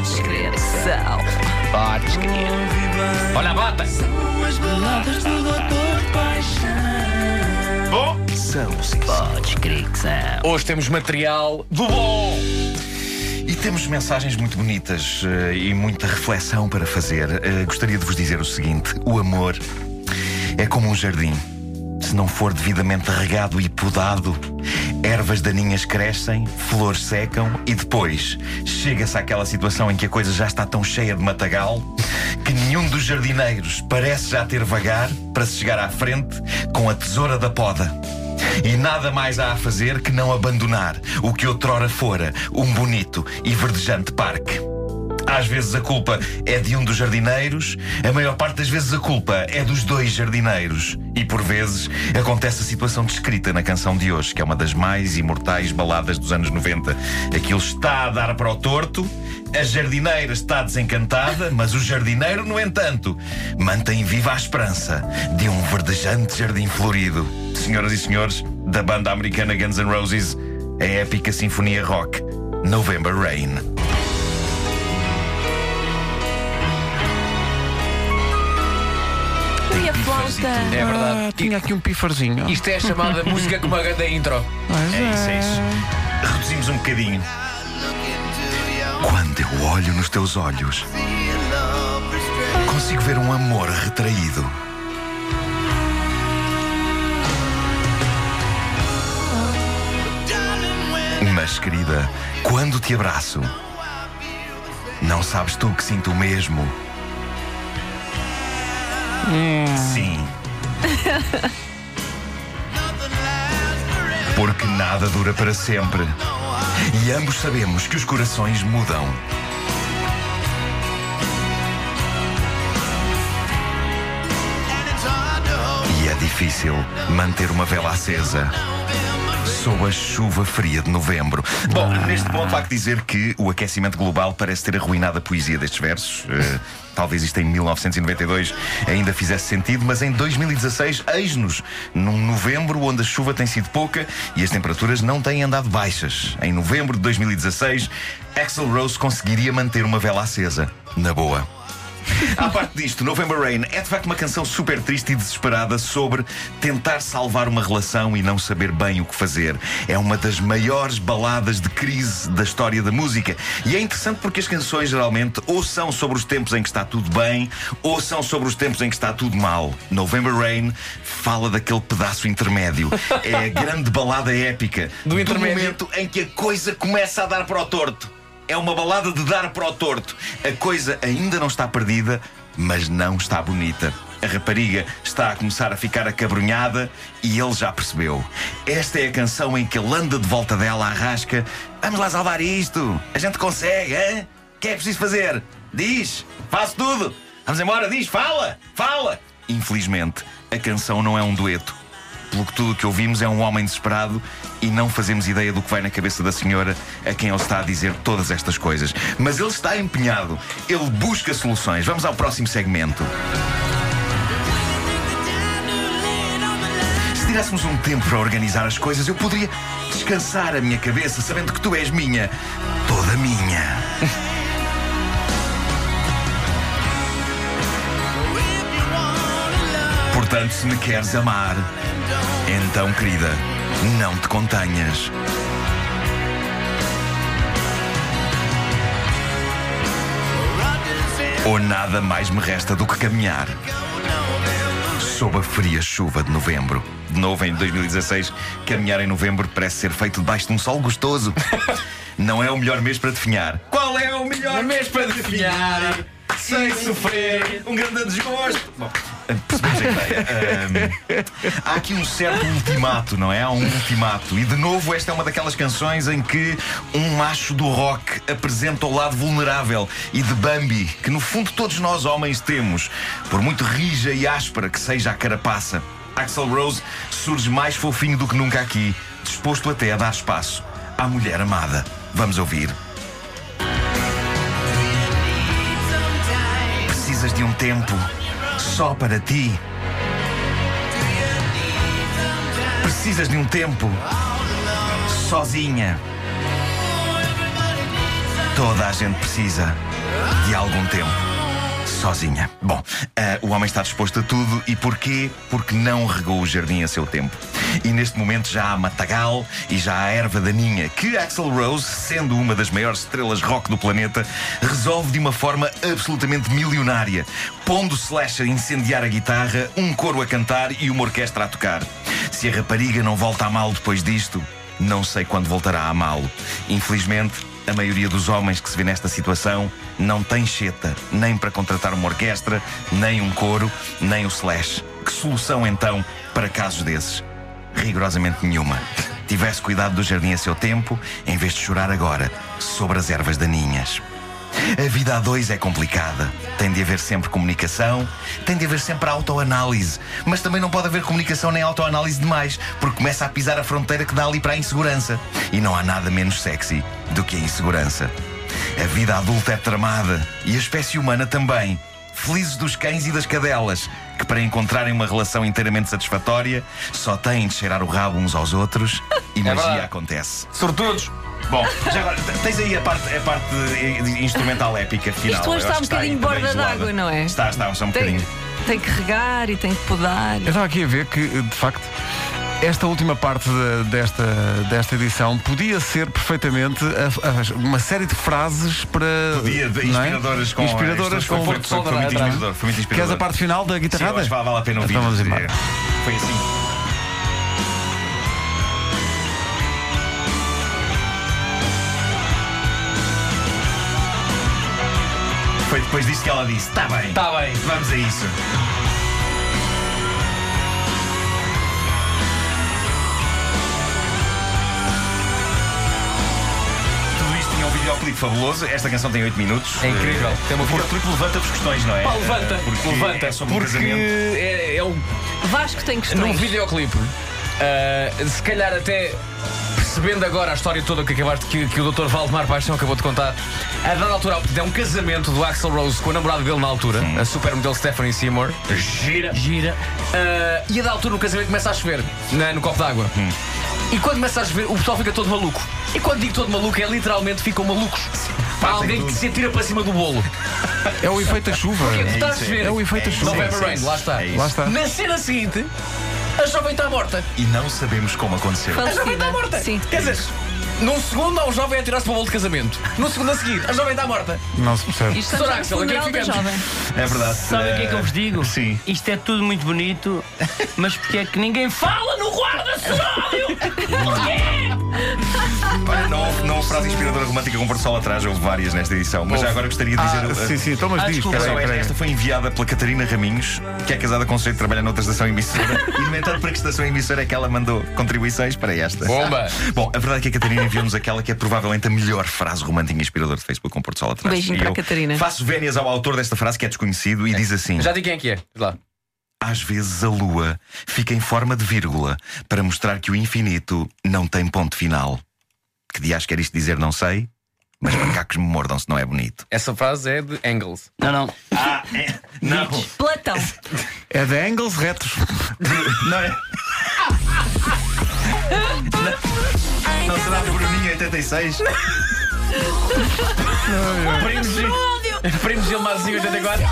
Podes crer que são. Podes crer. Olha a bota! Bom, São, sim. Podes crer que são. hoje temos material do bom. E temos mensagens muito bonitas eh, e muita reflexão para fazer. Eh, gostaria de vos dizer o seguinte: o amor é como um jardim. Se não for devidamente regado e podado, ervas daninhas crescem, flores secam e depois chega-se àquela situação em que a coisa já está tão cheia de matagal que nenhum dos jardineiros parece já ter vagar para se chegar à frente com a tesoura da poda. E nada mais há a fazer que não abandonar o que outrora fora um bonito e verdejante parque. Às vezes a culpa é de um dos jardineiros, a maior parte das vezes a culpa é dos dois jardineiros. E por vezes acontece a situação descrita na canção de hoje, que é uma das mais imortais baladas dos anos 90. Aquilo está a dar para o torto, a jardineira está desencantada, mas o jardineiro, no entanto, mantém viva a esperança de um verdejante jardim florido. Senhoras e senhores, da banda americana Guns N' Roses, a épica sinfonia rock November Rain. Flauta? É verdade. Ah, tinha aqui um pifarzinho. Isto é a chamada música com uma grande intro. Pois É isso, é isso. Reduzimos um bocadinho. Quando eu olho nos teus olhos, consigo ver um amor retraído. Mas, querida, quando te abraço, não sabes tu que sinto o mesmo? Sim. Porque nada dura para sempre. E ambos sabemos que os corações mudam. E é difícil manter uma vela acesa. Sob a chuva fria de novembro. Bom, neste ponto há que dizer que o aquecimento global parece ter arruinado a poesia destes versos. Eh, talvez isto em 1992 ainda fizesse sentido, mas em 2016, eis-nos num novembro onde a chuva tem sido pouca e as temperaturas não têm andado baixas. Em novembro de 2016, Axel Rose conseguiria manter uma vela acesa. Na boa. À parte disto, November Rain é de facto uma canção super triste e desesperada sobre tentar salvar uma relação e não saber bem o que fazer. É uma das maiores baladas de crise da história da música. E é interessante porque as canções geralmente ou são sobre os tempos em que está tudo bem ou são sobre os tempos em que está tudo mal. November Rain fala daquele pedaço intermédio. É a grande balada épica Do intermédio. momento em que a coisa começa a dar para o torto. É uma balada de dar para o torto. A coisa ainda não está perdida, mas não está bonita. A rapariga está a começar a ficar acabrunhada e ele já percebeu. Esta é a canção em que ele anda de volta dela à rasca. Vamos lá salvar isto. A gente consegue, hein? O que é preciso fazer? Diz, faço tudo. Vamos embora, diz, fala, fala. Infelizmente, a canção não é um dueto. Pelo que tudo o que ouvimos é um homem desesperado e não fazemos ideia do que vai na cabeça da senhora a quem ele está a dizer todas estas coisas. Mas ele está empenhado, ele busca soluções. Vamos ao próximo segmento. Se tivéssemos um tempo para organizar as coisas, eu poderia descansar a minha cabeça sabendo que tu és minha, toda minha. Portanto, se me queres amar, então, querida, não te contenhas. Ou nada mais me resta do que caminhar sob a fria chuva de novembro. De novo, em 2016, caminhar em novembro parece ser feito debaixo de um sol gostoso. Não é o melhor mês para definhar. Qual é o melhor mês para definhar? Sem sofrer um grande desgosto. Bom, percebemos a ideia. Ahm, há aqui um certo ultimato, não é? Há um ultimato. E de novo, esta é uma daquelas canções em que um macho do rock apresenta o lado vulnerável e de Bambi, que no fundo todos nós homens temos, por muito rija e áspera que seja a carapaça. Axel Rose surge mais fofinho do que nunca aqui, disposto até a dar espaço à mulher amada. Vamos ouvir. Precisas de um tempo só para ti. Precisas de um tempo sozinha. Toda a gente precisa de algum tempo. Sozinha. Bom, ah, o homem está disposto a tudo e porquê? Porque não regou o jardim a seu tempo. E neste momento já há matagal e já há erva daninha que Axel Rose, sendo uma das maiores estrelas rock do planeta, resolve de uma forma absolutamente milionária, pondo Slash a incendiar a guitarra, um coro a cantar e uma orquestra a tocar. Se a rapariga não volta a mal depois disto, não sei quando voltará a amá-lo. Infelizmente, a maioria dos homens que se vê nesta situação não tem cheta, nem para contratar uma orquestra, nem um coro, nem o slash. Que solução então para casos desses? Rigorosamente nenhuma. Tivesse cuidado do jardim a seu tempo, em vez de chorar agora sobre as ervas daninhas. A vida a dois é complicada. Tem de haver sempre comunicação, tem de haver sempre autoanálise. Mas também não pode haver comunicação nem autoanálise demais, porque começa a pisar a fronteira que dá ali para a insegurança. E não há nada menos sexy do que a insegurança. A vida adulta é tramada e a espécie humana também. Felizes dos cães e das cadelas, que para encontrarem uma relação inteiramente satisfatória só têm de cheirar o rabo uns aos outros e magia verdade. acontece. Sortudos. Bom, já agora, tens aí a parte, a parte eh, instrumental épica final. Isto hoje está um bocadinho borda d'água, não é? Está, está, está um Tem, bocadinho. tem que regar e tem que podar. Eu estava aqui a ver que, de facto, esta última parte de- desta, desta edição podia ser perfeitamente a- a- uma série de frases para. Podia, é? inspiradoras com Inspiradoras foi, com. foi, foi, foi muito inspirador. Foi muito Queres inspirador. a parte final da Sim, guitarrada? acho que vale a pena ouvir. Então vamos embora. É, Foi assim. Foi depois disto que ela disse: Está bem, Está bem. vamos a isso. Um videoclipe fabuloso. Esta canção tem 8 minutos. É incrível. Eh, Tem uma o videoclipe levanta-vos questões, não é? Pá, levanta. Eh, Porque levanta. é sobre um porque casamento. é, é um Vasco tem Num questões. videoclipe, ah, se calhar até percebendo agora a história toda que acabaste que, que o Dr. Valdemar Paixão acabou de contar, a dada altura é um casamento do Axel Rose com a namorada dele na altura, a supermodelo Stephanie Seymour. Gira. Gira. Ah, e a dada altura no casamento começa a chover na- no copo d'água. E quando começa a chover, o pessoal fica todo maluco. E quando digo todo maluco, é literalmente ficam malucos. Há alguém que se atira para cima do bolo. É o efeito da chuva. Porque está a isso, chover. é o efeito isso, chuva. é November é Rain, lá está. É. Lá está. Na cena seguinte, a jovem está morta. E não sabemos como aconteceu. A jovem está morta. Sim. Quer dizer, num segundo há um jovem a tirar-se para o bolo de casamento. No segundo a seguir, a jovem está morta. Não se percebe. Isto Sr. Axel, aqui ficamos. jovem. É verdade. Sabe o que é que eu vos digo? Sim. Isto é tudo muito bonito, mas porque é que ninguém fala no guarda-soalho? Olha, não, não frase inspiradora romântica com Porto Sol atrás, houve várias nesta edição. Mas já agora gostaria de dizer. Ah, uh, sim, sim, então mas Ah, diz, desculpa, peraí, esta, peraí. esta foi enviada pela Catarina Raminhos, que é casada com um sujeito que trabalha noutra estação emissora. e, no entanto, para que estação emissora é que ela mandou contribuições para esta? Bomba! Bom, a verdade é que a Catarina enviou-nos aquela que é provavelmente a melhor frase romântica inspiradora de Facebook com Porto Sol atrás. Beijinho E para a eu Catarina. Faço vénias ao autor desta frase, que é desconhecido, e diz assim: Já digo quem é que é. Lá. Às vezes a lua fica em forma de vírgula para mostrar que o infinito não tem ponto final. Que dias quer isto dizer, não sei, mas macacos me mordam se não é bonito. Essa frase é de Engels. Não, não. Ah, é? Não. Platão. É de angles retos. Não é? Não, será de Bruninho 86? Primos, Primos Gilmarzinho 84.